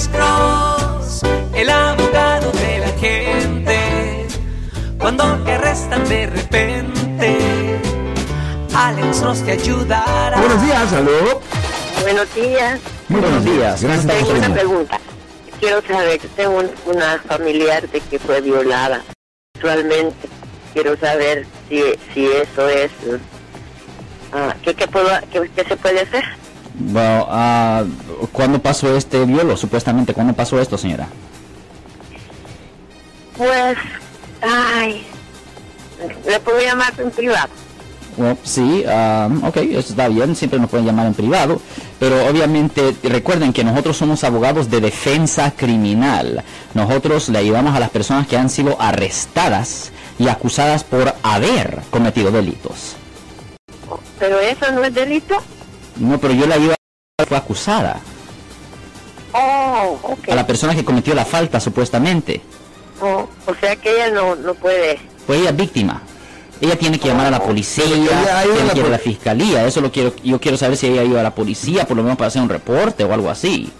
Alex Cross, el abogado de la gente. Cuando te arrestan de repente, Alex Cross te ayudará. Buenos días, salud. Buenos días. Muy buenos días, gracias por Tengo una llamar. pregunta. Quiero saber, tengo un- una familiar de que fue violada sexualmente. Quiero saber si, si eso es... ah, ¿qué, qué, puedo, qué, qué se puede hacer? Bueno, ah, ¿cuándo pasó este violo? Supuestamente, ¿cuándo pasó esto, señora? Pues, ay, le puedo llamar en privado. Sí, ah, ok, eso está bien, siempre nos pueden llamar en privado, pero obviamente recuerden que nosotros somos abogados de defensa criminal. Nosotros le ayudamos a las personas que han sido arrestadas y acusadas por haber cometido delitos. Pero eso no es delito. No, pero yo la que fue acusada, Oh, ok. a la persona que cometió la falta supuestamente. Oh, o sea que ella no, no puede... Pues ella es víctima. Ella tiene que llamar a la policía, ella ha ido a tiene la que ir a la fiscalía. Eso lo quiero, yo quiero saber si ella iba a la policía, por lo menos para hacer un reporte o algo así.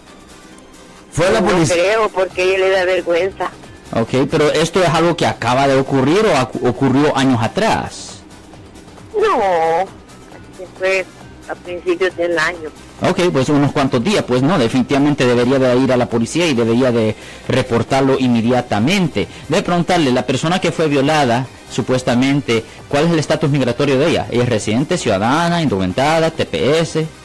Fue la no policía. creo porque ella le da vergüenza. Ok, pero esto es algo que acaba de ocurrir o ocurrió años atrás. No, que fue a principios del año. Ok, pues unos cuantos días, pues no, definitivamente debería de ir a la policía y debería de reportarlo inmediatamente. Debe preguntarle, la persona que fue violada, supuestamente, ¿cuál es el estatus migratorio de ella? ¿Ella es residente, ciudadana, indocumentada, TPS?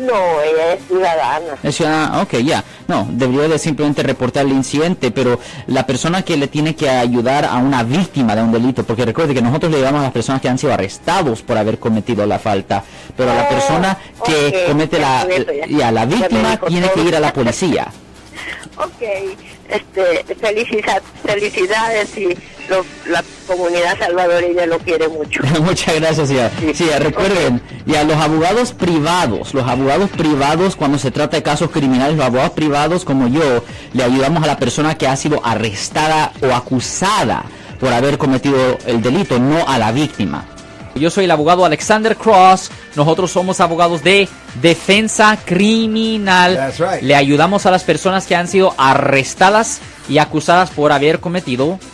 No, ella es ciudadana. Es ciudadana, ok, ya. No, debería de simplemente reportar el incidente, pero la persona que le tiene que ayudar a una víctima de un delito, porque recuerde que nosotros le ayudamos a las personas que han sido arrestados por haber cometido la falta, pero la Oh, persona que comete ya la, ya. ya, la víctima tiene que ir a la policía. Ok, este, felicidad, felicidades y lo- la comunidad salvadoreña lo quiere mucho. Muchas gracias, señora. Sí, recuerden, ya los abogados privados, los abogados privados cuando se trata de casos criminales, los abogados privados como yo, le ayudamos a la persona que ha sido arrestada o acusada por haber cometido el delito, no a la víctima. Yo soy el abogado Alexander Cross. Nosotros somos abogados de defensa criminal. That's right. Le ayudamos a las personas que han sido arrestadas y acusadas por haber cometido